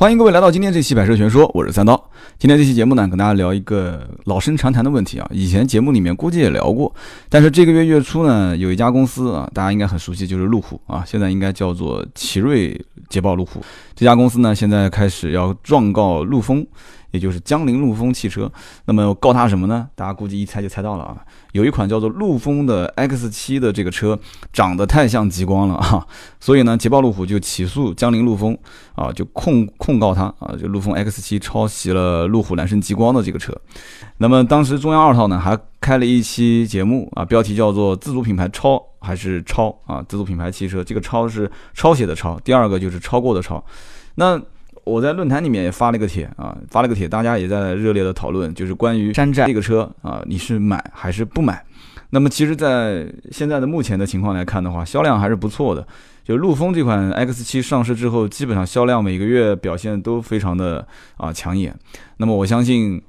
欢迎各位来到今天这期《百车全说》，我是三刀。今天这期节目呢，跟大家聊一个老生常谈的问题啊，以前节目里面估计也聊过，但是这个月月初呢，有一家公司啊，大家应该很熟悉，就是路虎啊，现在应该叫做奇瑞捷豹路虎。这家公司呢，现在开始要状告陆风。也就是江铃陆风汽车，那么告他什么呢？大家估计一猜就猜到了啊，有一款叫做陆风的 X7 的这个车长得太像极光了啊，所以呢，捷豹路虎就起诉江铃陆风啊，就控控告他啊，就陆风 X7 抄袭了路虎揽胜极光的这个车。那么当时中央二套呢还开了一期节目啊，标题叫做自主品牌抄还是抄啊？自主品牌汽车这个抄是抄写的抄，第二个就是超过的抄，那。我在论坛里面也发了一个帖啊，发了个帖，大家也在热烈的讨论，就是关于山寨这个车啊，你是买还是不买？那么其实，在现在的目前的情况来看的话，销量还是不错的。就陆风这款 X7 上市之后，基本上销量每个月表现都非常的啊抢眼。那么我相信。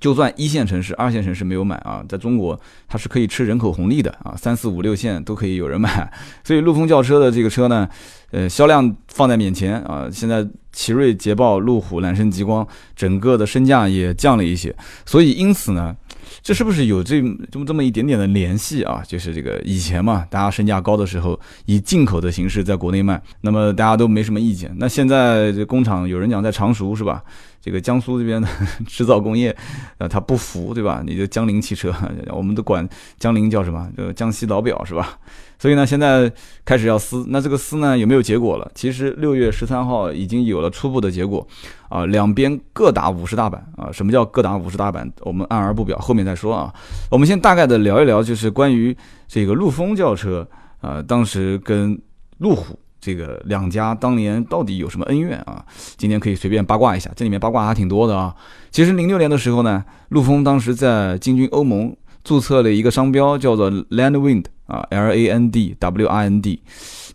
就算一线城市、二线城市没有买啊，在中国它是可以吃人口红利的啊，三四五六线都可以有人买。所以陆风轿车的这个车呢，呃，销量放在面前啊，现在奇瑞、捷豹、路虎、揽胜、极光整个的身价也降了一些，所以因此呢。这是不是有这这么这么一点点的联系啊？就是这个以前嘛，大家身价高的时候，以进口的形式在国内卖，那么大家都没什么意见。那现在这工厂有人讲在常熟是吧？这个江苏这边的 制造工业，呃，他不服对吧？你就江铃汽车，我们都管江铃叫什么？这个江西老表是吧？所以呢，现在开始要撕，那这个撕呢有没有结果了？其实六月十三号已经有了初步的结果，啊，两边各打五十大板啊。什么叫各打五十大板？我们按而不表，后面再说啊。我们先大概的聊一聊，就是关于这个陆风轿车啊，当时跟路虎这个两家当年到底有什么恩怨啊？今天可以随便八卦一下，这里面八卦还挺多的啊。其实零六年的时候呢，陆风当时在进军欧盟。注册了一个商标，叫做 Landwind 啊，L A N D W I N D。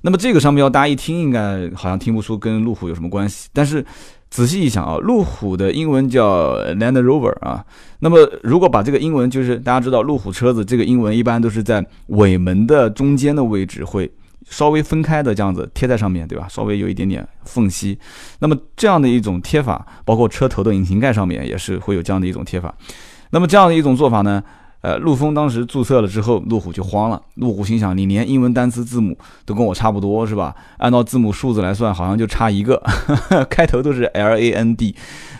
那么这个商标大家一听，应该好像听不出跟路虎有什么关系。但是仔细一想啊，路虎的英文叫 Land Rover 啊。那么如果把这个英文，就是大家知道路虎车子这个英文一般都是在尾门的中间的位置会稍微分开的这样子贴在上面对吧？稍微有一点点缝隙。那么这样的一种贴法，包括车头的引擎盖上面也是会有这样的一种贴法。那么这样的一种做法呢？呃，陆风当时注册了之后，路虎就慌了。路虎心想，你连英文单词字母都跟我差不多，是吧？按照字母数字来算，好像就差一个，开头都是 L A N D。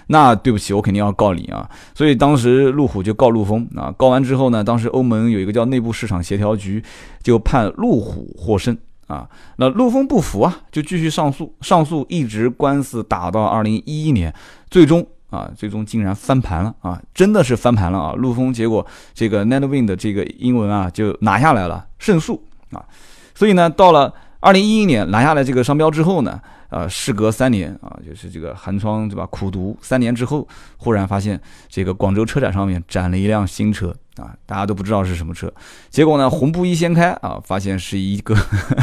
那对不起，我肯定要告你啊！所以当时路虎就告陆风啊。告完之后呢，当时欧盟有一个叫内部市场协调局，就判路虎获胜啊。那陆丰不服啊，就继续上诉，上诉一直官司打到二零一一年，最终。啊，最终竟然翻盘了啊！真的是翻盘了啊！陆丰结果这个 Netwin 的这个英文啊就拿下来了，胜诉啊！所以呢，到了二零一一年拿下了这个商标之后呢。呃，事隔三年啊，就是这个寒窗对吧？苦读三年之后，忽然发现这个广州车展上面展了一辆新车啊，大家都不知道是什么车。结果呢，红布一掀开啊，发现是一个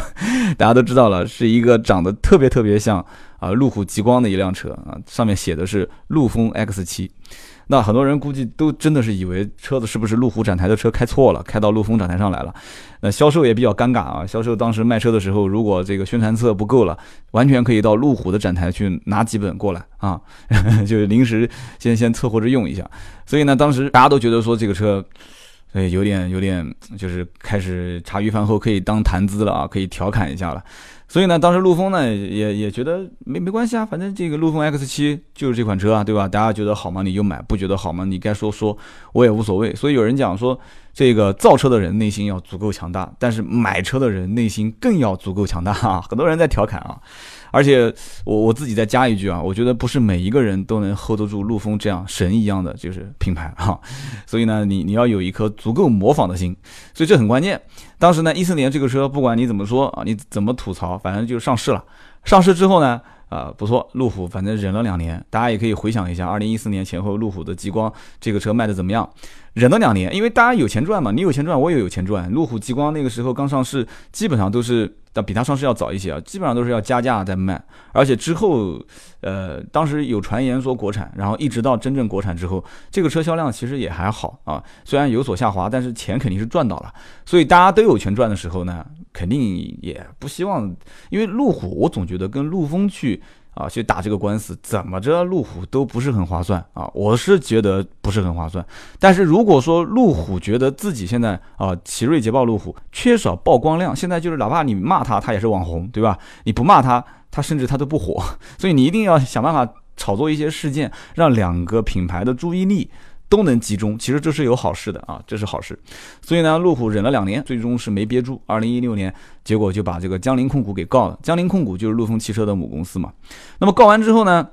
大家都知道了，是一个长得特别特别像啊路虎极光的一辆车啊，上面写的是陆风 X 七。那很多人估计都真的是以为车子是不是路虎展台的车开错了，开到陆风展台上来了。那销售也比较尴尬啊，销售当时卖车的时候，如果这个宣传册不够了，完全可以到路虎的展台去拿几本过来啊，就是临时先先凑合着用一下。所以呢，当时大家都觉得说这个车，哎，有点有点，就是开始茶余饭后可以当谈资了啊，可以调侃一下了。所以呢，当时陆风呢也也觉得没没关系啊，反正这个陆风 X 七就是这款车啊，对吧？大家觉得好吗？你就买；不觉得好吗？你该说说，我也无所谓。所以有人讲说，这个造车的人内心要足够强大，但是买车的人内心更要足够强大啊！很多人在调侃啊。而且我我自己再加一句啊，我觉得不是每一个人都能 hold 得住陆风这样神一样的就是品牌哈，所以呢，你你要有一颗足够模仿的心，所以这很关键。当时呢，一四年这个车不管你怎么说啊，你怎么吐槽，反正就上市了。上市之后呢，啊不错，路虎反正忍了两年，大家也可以回想一下，二零一四年前后路虎的极光这个车卖的怎么样？忍了两年，因为大家有钱赚嘛，你有钱赚，我也有钱赚。路虎极光那个时候刚上市，基本上都是。但比它上市要早一些啊，基本上都是要加价在卖，而且之后，呃，当时有传言说国产，然后一直到真正国产之后，这个车销量其实也还好啊，虽然有所下滑，但是钱肯定是赚到了。所以大家都有钱赚的时候呢，肯定也不希望，因为路虎我总觉得跟陆风去啊去打这个官司，怎么着路虎都不是很划算啊，我是觉得不是很划算。但是如果说路虎觉得自己现在啊，奇瑞捷豹路虎缺少曝光量，现在就是哪怕你骂他，他也是网红，对吧？你不骂他，他甚至他都不火，所以你一定要想办法炒作一些事件，让两个品牌的注意力。都能集中，其实这是有好事的啊，这是好事。所以呢，路虎忍了两年，最终是没憋住。二零一六年，结果就把这个江铃控股给告了。江铃控股就是陆风汽车的母公司嘛。那么告完之后呢？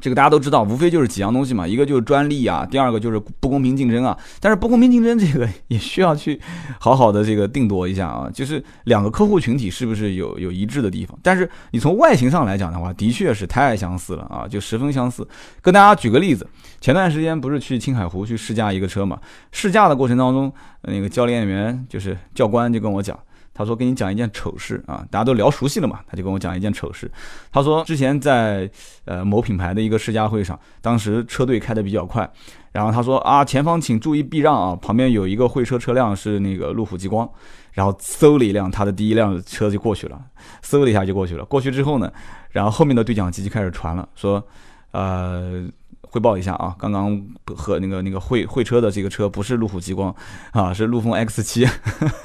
这个大家都知道，无非就是几样东西嘛，一个就是专利啊，第二个就是不公平竞争啊。但是不公平竞争这个 也需要去好好的这个定夺一下啊，就是两个客户群体是不是有有一致的地方？但是你从外形上来讲的话，的确是太相似了啊，就十分相似。跟大家举个例子，前段时间不是去青海湖去试驾一个车嘛，试驾的过程当中，那个教练员就是教官就跟我讲。他说：“跟你讲一件丑事啊，大家都聊熟悉了嘛。”他就跟我讲一件丑事。他说：“之前在呃某品牌的一个试驾会上，当时车队开的比较快，然后他说啊，前方请注意避让啊，旁边有一个会车车辆是那个路虎极光，然后嗖了一辆他的第一辆车就过去了，嗖了一下就过去了。过去之后呢，然后后面的对讲机就开始传了，说，呃。”汇报一下啊，刚刚和那个那个会会车的这个车不是路虎极光啊，是陆风 X 七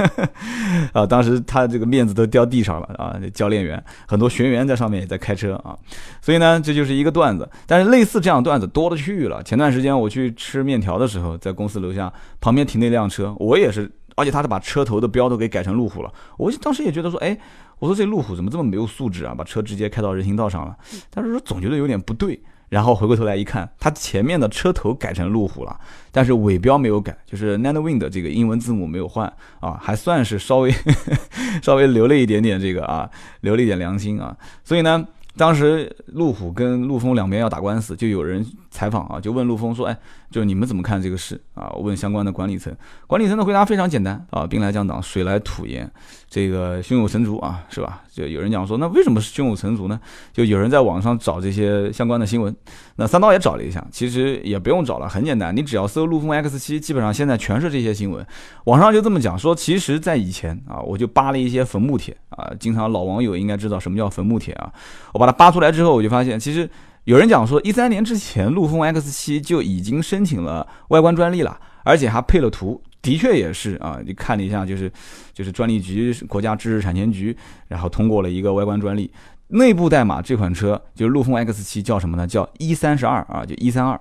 啊。当时他这个面子都掉地上了啊，教练员很多学员在上面也在开车啊，所以呢，这就是一个段子。但是类似这样段子多了去了。前段时间我去吃面条的时候，在公司楼下旁边停那辆车，我也是，而且他是把车头的标都给改成路虎了。我当时也觉得说，哎，我说这路虎怎么这么没有素质啊，把车直接开到人行道上了。但是说总觉得有点不对。然后回过头来一看，它前面的车头改成路虎了，但是尾标没有改，就是 Nano Wind 这个英文字母没有换啊，还算是稍微 稍微留了一点点这个啊，留了一点良心啊，所以呢。当时路虎跟陆风两边要打官司，就有人采访啊，就问陆风说：“哎，就你们怎么看这个事啊？”我问相关的管理层，管理层的回答非常简单啊：“兵来将挡，水来土掩，这个胸有成竹啊，是吧？”就有人讲说：“那为什么是胸有成竹呢？”就有人在网上找这些相关的新闻，那三刀也找了一下，其实也不用找了，很简单，你只要搜陆风 X 七，基本上现在全是这些新闻。网上就这么讲说，其实，在以前啊，我就扒了一些坟墓帖啊，经常老网友应该知道什么叫坟墓帖啊，我。把它扒出来之后，我就发现，其实有人讲说，一三年之前，陆风 X 七就已经申请了外观专利了，而且还配了图。的确也是啊，你看了一下，就是就是专利局、国家知识产权局，然后通过了一个外观专利。内部代码这款车就是陆风 X 七，叫什么呢？叫一三十二啊，就一三二。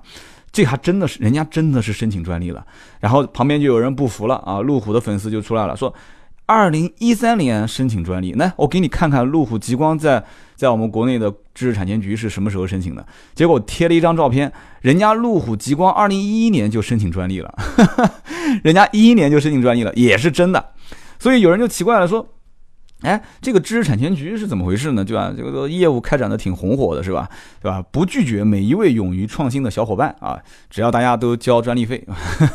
这还真的是人家真的是申请专利了。然后旁边就有人不服了啊，路虎的粉丝就出来了，说。二零一三年申请专利，来，我给你看看路虎极光在在我们国内的知识产权局是什么时候申请的。结果贴了一张照片，人家路虎极光二零一一年就申请专利了，人家一一年就申请专利了，也是真的。所以有人就奇怪了，说。哎，这个知识产权局是怎么回事呢？对吧？这个业务开展的挺红火的，是吧？对吧？不拒绝每一位勇于创新的小伙伴啊，只要大家都交专利费，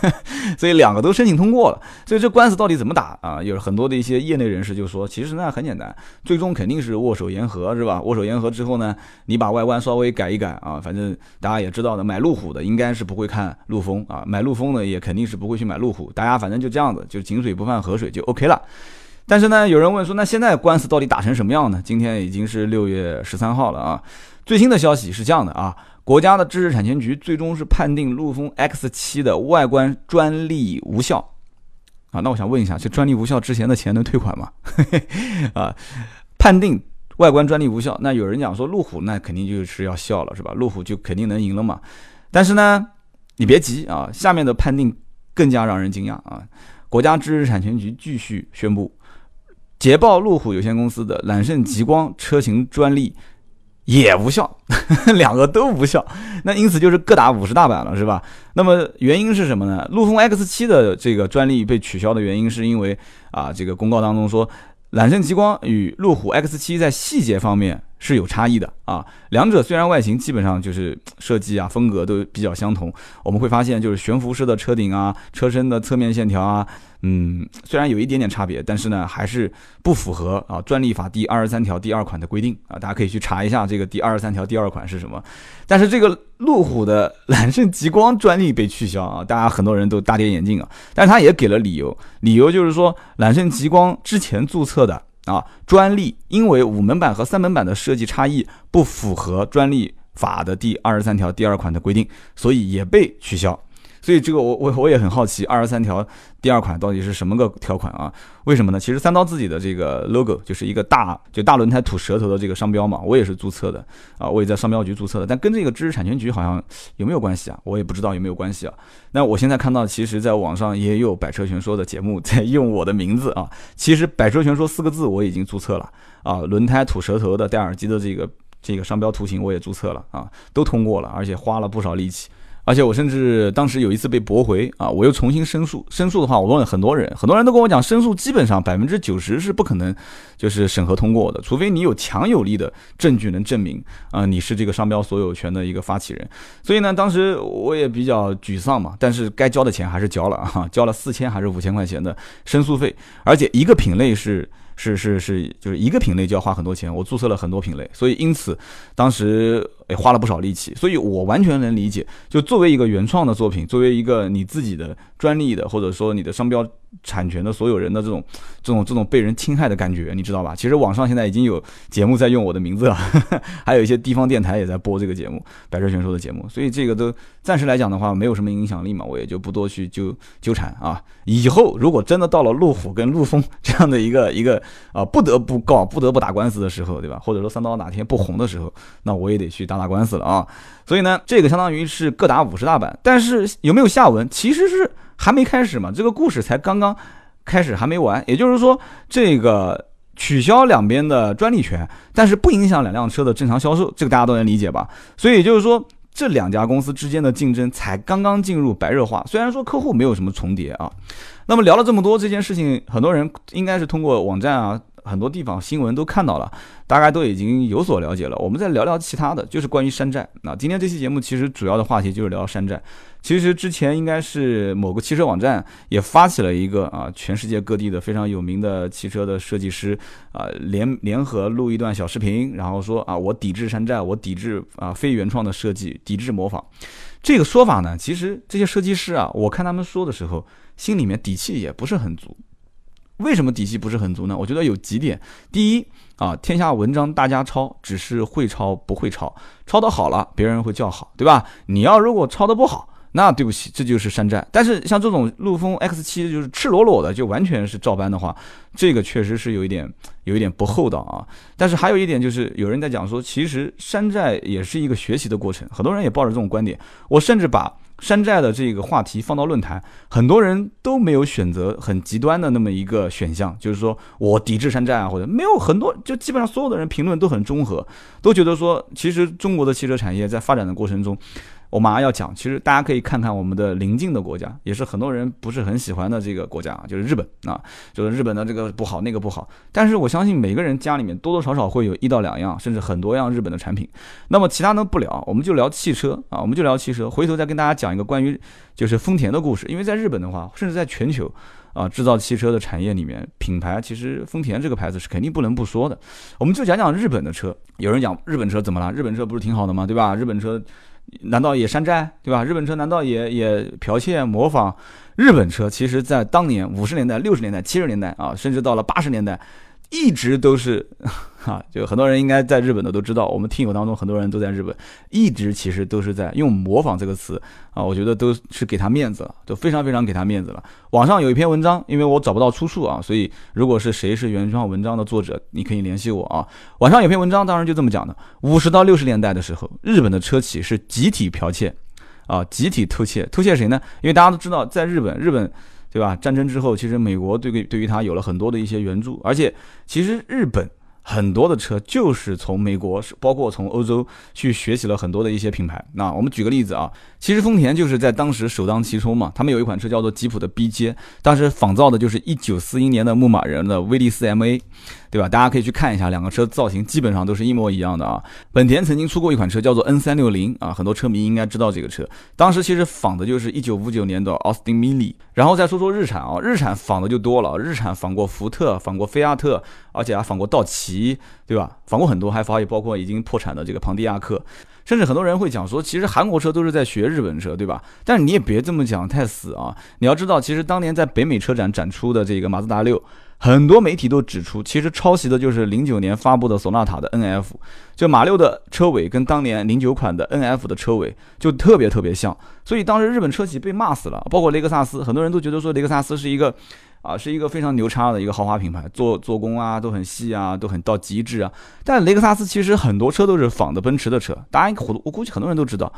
所以两个都申请通过了。所以这官司到底怎么打啊？有很多的一些业内人士就说，其实呢很简单，最终肯定是握手言和，是吧？握手言和之后呢，你把外观稍微改一改啊，反正大家也知道的，买路虎的应该是不会看陆风啊，买陆风的也肯定是不会去买路虎，大家反正就这样子，就井水不犯河水就 OK 了。但是呢，有人问说，那现在官司到底打成什么样呢？今天已经是六月十三号了啊，最新的消息是这样的啊，国家的知识产权局最终是判定陆风 X 七的外观专利无效啊。那我想问一下，这专利无效之前的钱能退款吗？啊，判定外观专利无效，那有人讲说路虎那肯定就是要笑了是吧？路虎就肯定能赢了嘛？但是呢，你别急啊，下面的判定更加让人惊讶啊，国家知识产权局继续宣布。捷豹路虎有限公司的揽胜极光车型专利也无效，两个都无效，那因此就是各打五十大板了，是吧？那么原因是什么呢？陆风 X 七的这个专利被取消的原因是因为啊，这个公告当中说，揽胜极光与路虎 X 七在细节方面是有差异的啊。两者虽然外形基本上就是设计啊风格都比较相同，我们会发现就是悬浮式的车顶啊，车身的侧面线条啊。嗯，虽然有一点点差别，但是呢，还是不符合啊专利法第二十三条第二款的规定啊。大家可以去查一下这个第二十三条第二款是什么。但是这个路虎的揽胜极光专利被取消啊，大家很多人都大跌眼镜啊。但是他也给了理由，理由就是说揽胜极光之前注册的啊，专利因为五门版和三门版的设计差异不符合专利法的第二十三条第二款的规定，所以也被取消。所以这个我我我也很好奇，二十三条第二款到底是什么个条款啊？为什么呢？其实三刀自己的这个 logo 就是一个大就大轮胎吐舌头的这个商标嘛，我也是注册的啊，我也在商标局注册的，但跟这个知识产权局好像有没有关系啊？我也不知道有没有关系啊。那我现在看到，其实在网上也有百车全说的节目在用我的名字啊，其实百车全说四个字我已经注册了啊，轮胎吐舌头的戴耳机的这个这个商标图形我也注册了啊，都通过了，而且花了不少力气。而且我甚至当时有一次被驳回啊，我又重新申诉。申诉的话，我问了很多人，很多人都跟我讲，申诉基本上百分之九十是不可能就是审核通过的，除非你有强有力的证据能证明啊你是这个商标所有权的一个发起人。所以呢，当时我也比较沮丧嘛，但是该交的钱还是交了啊，交了四千还是五千块钱的申诉费，而且一个品类是。是是是，就是一个品类就要花很多钱，我注册了很多品类，所以因此当时也花了不少力气，所以我完全能理解，就作为一个原创的作品，作为一个你自己的专利的或者说你的商标产权的所有人的这种这种这种被人侵害的感觉，你知道吧？其实网上现在已经有节目在用我的名字了，还有一些地方电台也在播这个节目，百车全说的节目，所以这个都暂时来讲的话没有什么影响力嘛，我也就不多去纠纠缠啊。以后如果真的到了路虎跟陆风 这样的一个一个。啊，不得不告，不得不打官司的时候，对吧？或者说三刀哪天不红的时候，那我也得去打打官司了啊。所以呢，这个相当于是各打五十大板。但是有没有下文，其实是还没开始嘛。这个故事才刚刚开始，还没完。也就是说，这个取消两边的专利权，但是不影响两辆车的正常销售，这个大家都能理解吧？所以就是说，这两家公司之间的竞争才刚刚进入白热化。虽然说客户没有什么重叠啊。那么聊了这么多这件事情，很多人应该是通过网站啊，很多地方新闻都看到了，大概都已经有所了解了。我们再聊聊其他的，就是关于山寨。那今天这期节目其实主要的话题就是聊山寨。其实之前应该是某个汽车网站也发起了一个啊，全世界各地的非常有名的汽车的设计师啊联联合录一段小视频，然后说啊，我抵制山寨，我抵制啊非原创的设计，抵制模仿。这个说法呢，其实这些设计师啊，我看他们说的时候。心里面底气也不是很足，为什么底气不是很足呢？我觉得有几点。第一啊，天下文章大家抄，只是会抄不会抄，抄得好了别人会叫好，对吧？你要如果抄得不好，那对不起，这就是山寨。但是像这种陆风 X 七就是赤裸裸的就完全是照搬的话，这个确实是有一点有一点不厚道啊。但是还有一点就是有人在讲说，其实山寨也是一个学习的过程，很多人也抱着这种观点。我甚至把。山寨的这个话题放到论坛，很多人都没有选择很极端的那么一个选项，就是说我抵制山寨啊，或者没有很多，就基本上所有的人评论都很中和，都觉得说，其实中国的汽车产业在发展的过程中。我马上要讲，其实大家可以看看我们的邻近的国家，也是很多人不是很喜欢的这个国家啊，就是日本啊，就是日本的这个不好那个不好。但是我相信每个人家里面多多少少会有一到两样，甚至很多样日本的产品。那么其他呢不聊，我们就聊汽车啊，我们就聊汽车。回头再跟大家讲一个关于就是丰田的故事，因为在日本的话，甚至在全球啊制造汽车的产业里面，品牌其实丰田这个牌子是肯定不能不说的。我们就讲讲日本的车。有人讲日本车怎么了？日本车不是挺好的吗？对吧？日本车。难道也山寨，对吧？日本车难道也也剽窃模仿？日本车其实，在当年五十年代、六十年代、七十年代啊，甚至到了八十年代。一直都是，哈，就很多人应该在日本的都知道，我们听友当中很多人都在日本，一直其实都是在用“模仿”这个词啊，我觉得都是给他面子了，都非常非常给他面子了。网上有一篇文章，因为我找不到出处啊，所以如果是谁是原创文章的作者，你可以联系我啊。网上有篇文章，当然就这么讲的：五十到六十年代的时候，日本的车企是集体剽窃啊，集体偷窃，偷窃谁呢？因为大家都知道，在日本，日本。对吧？战争之后，其实美国对对于他有了很多的一些援助，而且其实日本很多的车就是从美国，包括从欧洲去学习了很多的一些品牌。那我们举个例子啊，其实丰田就是在当时首当其冲嘛，他们有一款车叫做吉普的 B 阶，当时仿造的就是一九四一年的牧马人的威利斯 MA。对吧？大家可以去看一下，两个车造型基本上都是一模一样的啊。本田曾经出过一款车叫做 N 三六零啊，很多车迷应该知道这个车。当时其实仿的就是一九五九年的奥斯汀 Mini。然后再说说日产啊，日产仿的就多了，日产仿过福特，仿过菲亚特，而且还仿过道奇，对吧？仿过很多，还仿也包括已经破产的这个庞蒂亚克。甚至很多人会讲说，其实韩国车都是在学日本车，对吧？但是你也别这么讲太死啊！你要知道，其实当年在北美车展展出的这个马自达六，很多媒体都指出，其实抄袭的就是零九年发布的索纳塔的 NF，就马六的车尾跟当年零九款的 NF 的车尾就特别特别像，所以当时日本车企被骂死了，包括雷克萨斯，很多人都觉得说雷克萨斯是一个。啊，是一个非常牛叉的一个豪华品牌，做做工啊都很细啊，都很到极致啊。但雷克萨斯其实很多车都是仿的奔驰的车，大家我我估计很多人都知道。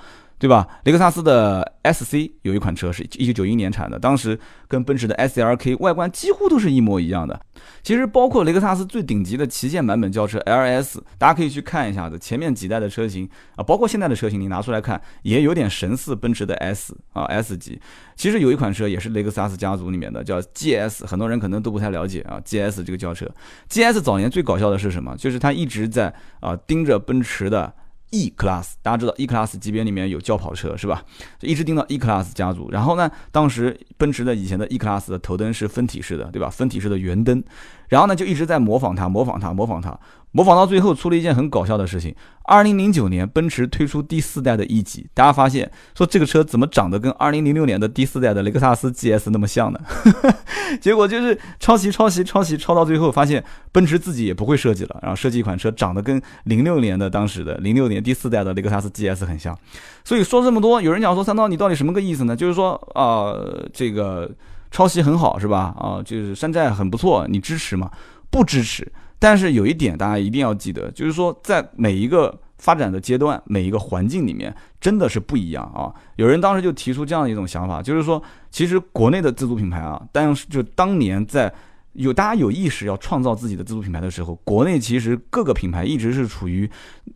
对吧？雷克萨斯的 SC 有一款车是一九九一年产的，当时跟奔驰的 SLK 外观几乎都是一模一样的。其实包括雷克萨斯最顶级的旗舰版本轿车 LS，大家可以去看一下子，前面几代的车型啊，包括现在的车型，你拿出来看也有点神似奔驰的 S 啊 S 级。其实有一款车也是雷克萨斯家族里面的，叫 GS，很多人可能都不太了解啊。GS 这个轿车，GS 早年最搞笑的是什么？就是它一直在啊盯着奔驰的。E Class，大家知道 E Class 级别里面有轿跑车是吧？就一直盯到 E Class 家族。然后呢，当时奔驰的以前的 E Class 的头灯是分体式的，对吧？分体式的圆灯。然后呢，就一直在模仿它，模仿它，模仿它。模仿到最后出了一件很搞笑的事情。二零零九年，奔驰推出第四代的 E 级，大家发现说这个车怎么长得跟二零零六年的第四代的雷克萨斯 GS 那么像呢？结果就是抄袭、抄袭、抄袭，抄到最后发现奔驰自己也不会设计了，然后设计一款车长得跟零六年的当时的零六年第四代的雷克萨斯 GS 很像。所以说这么多，有人讲说三刀你到底什么个意思呢？就是说啊，这个抄袭很好是吧？啊，就是山寨很不错，你支持吗？不支持。但是有一点，大家一定要记得，就是说，在每一个发展的阶段、每一个环境里面，真的是不一样啊。有人当时就提出这样一种想法，就是说，其实国内的自主品牌啊，但是就当年在有大家有意识要创造自己的自主品牌的时候，国内其实各个品牌一直是处于，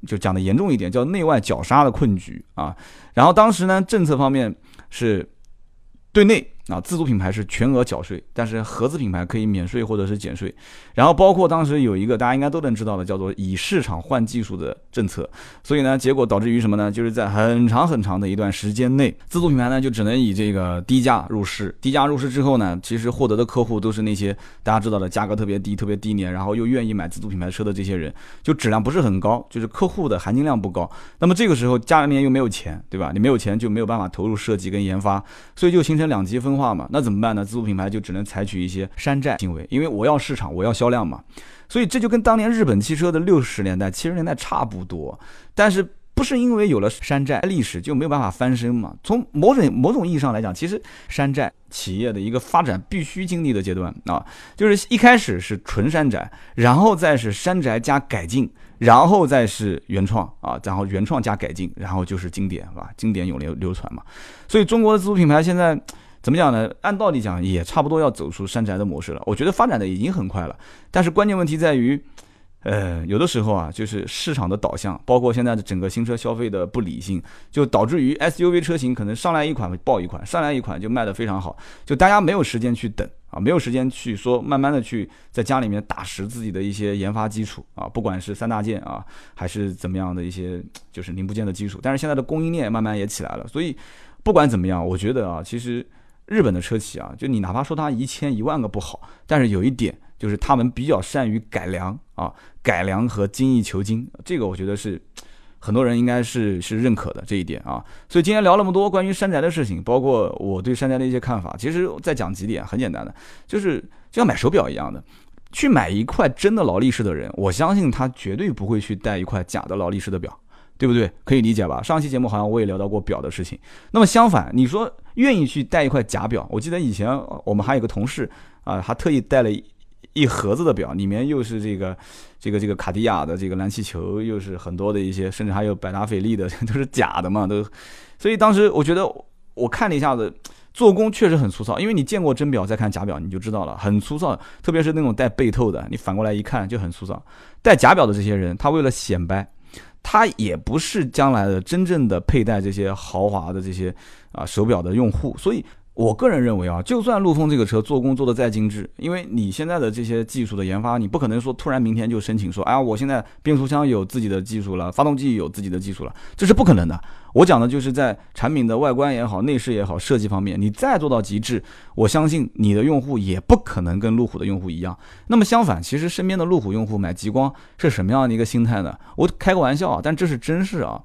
就讲的严重一点，叫内外绞杀的困局啊。然后当时呢，政策方面是对内。啊，自主品牌是全额缴税，但是合资品牌可以免税或者是减税。然后包括当时有一个大家应该都能知道的，叫做以市场换技术的政策。所以呢，结果导致于什么呢？就是在很长很长的一段时间内，自主品牌呢就只能以这个低价入市。低价入市之后呢，其实获得的客户都是那些大家知道的价格特别低、特别低廉，然后又愿意买自主品牌车的这些人，就质量不是很高，就是客户的含金量不高。那么这个时候家里面又没有钱，对吧？你没有钱就没有办法投入设计跟研发，所以就形成两极分。化嘛，那怎么办呢？自主品牌就只能采取一些山寨行为，因为我要市场，我要销量嘛。所以这就跟当年日本汽车的六十年代、七十年代差不多。但是不是因为有了山寨历史就没有办法翻身嘛？从某种某种意义上来讲，其实山寨企业的一个发展必须经历的阶段啊，就是一开始是纯山寨，然后再是山寨加改进。然后再是原创啊，然后原创加改进，然后就是经典，是吧？经典永流流传嘛。所以中国的自主品牌现在。怎么讲呢？按道理讲，也差不多要走出山寨的模式了。我觉得发展的已经很快了，但是关键问题在于，呃，有的时候啊，就是市场的导向，包括现在的整个新车消费的不理性，就导致于 SUV 车型可能上来一款爆一款，上来一款就卖得非常好，就大家没有时间去等啊，没有时间去说慢慢的去在家里面打实自己的一些研发基础啊，不管是三大件啊，还是怎么样的一些就是零部件的基础。但是现在的供应链慢慢也起来了，所以不管怎么样，我觉得啊，其实。日本的车企啊，就你哪怕说它一千一万个不好，但是有一点就是他们比较善于改良啊，改良和精益求精，这个我觉得是很多人应该是是认可的这一点啊。所以今天聊那么多关于山寨的事情，包括我对山寨的一些看法，其实再讲几点很简单的，就是就像买手表一样的，去买一块真的劳力士的人，我相信他绝对不会去戴一块假的劳力士的表。对不对？可以理解吧？上期节目好像我也聊到过表的事情。那么相反，你说愿意去戴一块假表？我记得以前我们还有个同事啊，还特意带了一盒子的表，里面又是这个这个这个卡地亚的这个蓝气球，又是很多的一些，甚至还有百达翡丽的，都是假的嘛，都。所以当时我觉得我看了一下子，做工确实很粗糙。因为你见过真表，再看假表你就知道了，很粗糙。特别是那种带背透的，你反过来一看就很粗糙。戴假表的这些人，他为了显摆。他也不是将来的真正的佩戴这些豪华的这些啊手表的用户，所以我个人认为啊，就算陆风这个车做工做的再精致，因为你现在的这些技术的研发，你不可能说突然明天就申请说，哎呀，我现在变速箱有自己的技术了，发动机有自己的技术了，这是不可能的。我讲的就是在产品的外观也好、内饰也好、设计方面，你再做到极致，我相信你的用户也不可能跟路虎的用户一样。那么相反，其实身边的路虎用户买极光是什么样的一个心态呢？我开个玩笑啊，但这是真事啊。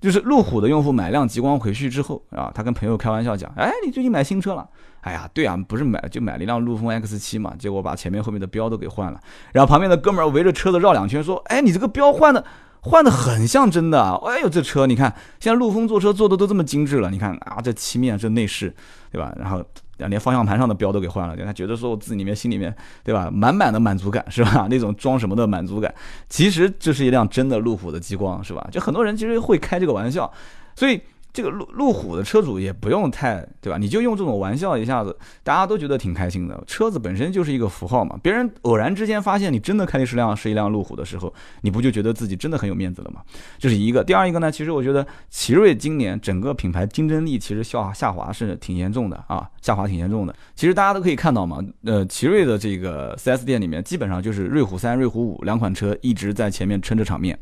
就是路虎的用户买辆极光回去之后啊，他跟朋友开玩笑讲，哎，你最近买新车了？哎呀，对啊，不是买就买了一辆陆风 X 七嘛，结果把前面后面的标都给换了。然后旁边的哥们儿围着车子绕两圈，说，哎，你这个标换的换的很像真的。哎呦，这车你看，现在陆风坐车做的都这么精致了，你看啊，这漆面这内饰，对吧？然后连方向盘上的标都给换了，他觉得说我自己里面心里面，对吧？满满的满足感是吧？那种装什么的满足感，其实这是一辆真的路虎的激光是吧？就很多人其实会开这个玩笑。所以这个路路虎的车主也不用太对吧？你就用这种玩笑，一下子大家都觉得挺开心的。车子本身就是一个符号嘛，别人偶然之间发现你真的开的是辆是一辆路虎的时候，你不就觉得自己真的很有面子了吗？这是一个。第二一个呢，其实我觉得奇瑞今年整个品牌竞争力其实下下滑是挺严重的啊，下滑挺严重的。其实大家都可以看到嘛，呃，奇瑞的这个 4S 店里面基本上就是瑞虎三、瑞虎五两款车一直在前面撑着场面。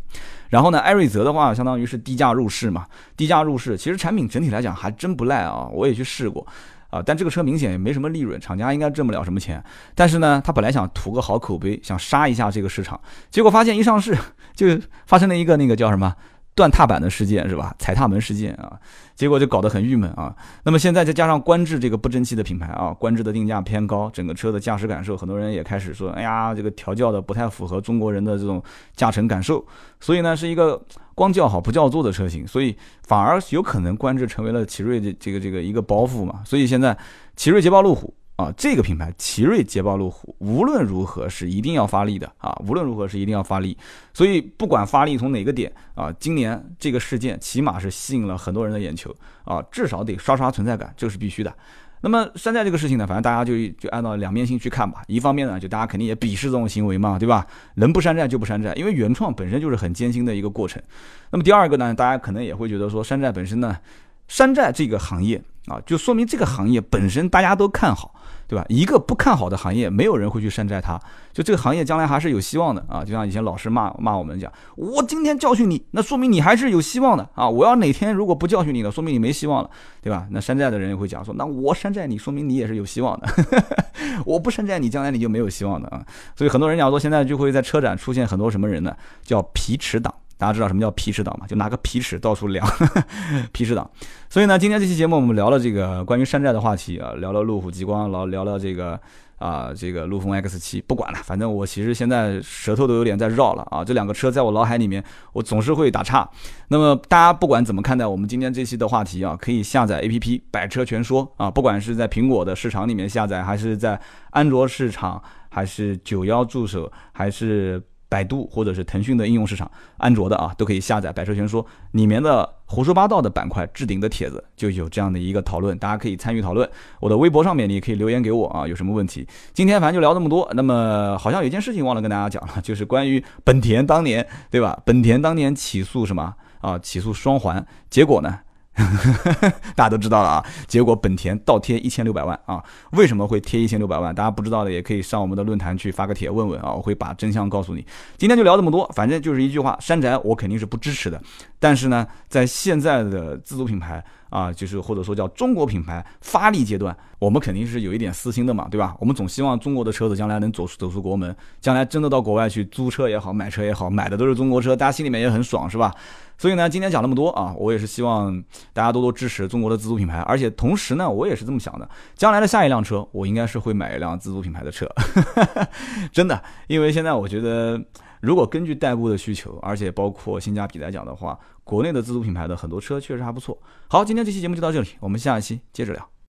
然后呢，艾瑞泽的话，相当于是低价入市嘛，低价入市，其实产品整体来讲还真不赖啊，我也去试过，啊，但这个车明显也没什么利润，厂家应该挣不了什么钱。但是呢，他本来想图个好口碑，想杀一下这个市场，结果发现一上市就发生了一个那个叫什么？断踏板的事件是吧？踩踏门事件啊，结果就搞得很郁闷啊。那么现在再加上观致这个不争气的品牌啊，观致的定价偏高，整个车的驾驶感受，很多人也开始说，哎呀，这个调教的不太符合中国人的这种驾乘感受，所以呢，是一个光叫好不叫座的车型，所以反而有可能观致成为了奇瑞的这个这个一个包袱嘛。所以现在奇瑞捷豹路虎。啊，这个品牌奇瑞捷豹路虎无论如何是一定要发力的啊，无论如何是一定要发力。所以不管发力从哪个点啊，今年这个事件起码是吸引了很多人的眼球啊，至少得刷刷存在感，这个是必须的。那么山寨这个事情呢，反正大家就就按照两面性去看吧。一方面呢，就大家肯定也鄙视这种行为嘛，对吧？能不山寨就不山寨，因为原创本身就是很艰辛的一个过程。那么第二个呢，大家可能也会觉得说，山寨本身呢，山寨这个行业啊，就说明这个行业本身大家都看好。对吧？一个不看好的行业，没有人会去山寨它。就这个行业将来还是有希望的啊！就像以前老师骂骂我们讲，我今天教训你，那说明你还是有希望的啊！我要哪天如果不教训你了，说明你没希望了，对吧？那山寨的人也会讲说，那我山寨你，说明你也是有希望的。我不山寨你，将来你就没有希望的啊！所以很多人讲说，现在就会在车展出现很多什么人呢？叫皮尺党。大家知道什么叫皮尺党吗？就拿个皮尺到处量，皮尺党。所以呢，今天这期节目我们聊了这个关于山寨的话题啊，聊了路虎极光，聊聊这个啊这个陆风 X 七，不管了，反正我其实现在舌头都有点在绕了啊。这两个车在我脑海里面，我总是会打岔。那么大家不管怎么看待我们今天这期的话题啊，可以下载 APP 百车全说啊，不管是在苹果的市场里面下载，还是在安卓市场，还是九幺助手，还是。百度或者是腾讯的应用市场，安卓的啊都可以下载《百车全说》里面的胡说八道的板块置顶的帖子，就有这样的一个讨论，大家可以参与讨论。我的微博上面你也可以留言给我啊，有什么问题？今天反正就聊这么多。那么好像有件事情忘了跟大家讲了，就是关于本田当年对吧？本田当年起诉什么啊？起诉双环，结果呢？大家都知道了啊，结果本田倒贴一千六百万啊，为什么会贴一千六百万？大家不知道的也可以上我们的论坛去发个帖问问啊，我会把真相告诉你。今天就聊这么多，反正就是一句话，山寨我肯定是不支持的。但是呢，在现在的自主品牌啊，就是或者说叫中国品牌发力阶段，我们肯定是有一点私心的嘛，对吧？我们总希望中国的车子将来能走出走出国门，将来真的到国外去租车也好，买车也好，买的都是中国车，大家心里面也很爽，是吧？所以呢，今天讲那么多啊，我也是希望大家多多支持中国的自主品牌，而且同时呢，我也是这么想的，将来的下一辆车，我应该是会买一辆自主品牌的车，真的，因为现在我觉得，如果根据代步的需求，而且包括性价比来讲的话，国内的自主品牌的很多车确实还不错。好，今天这期节目就到这里，我们下一期接着聊。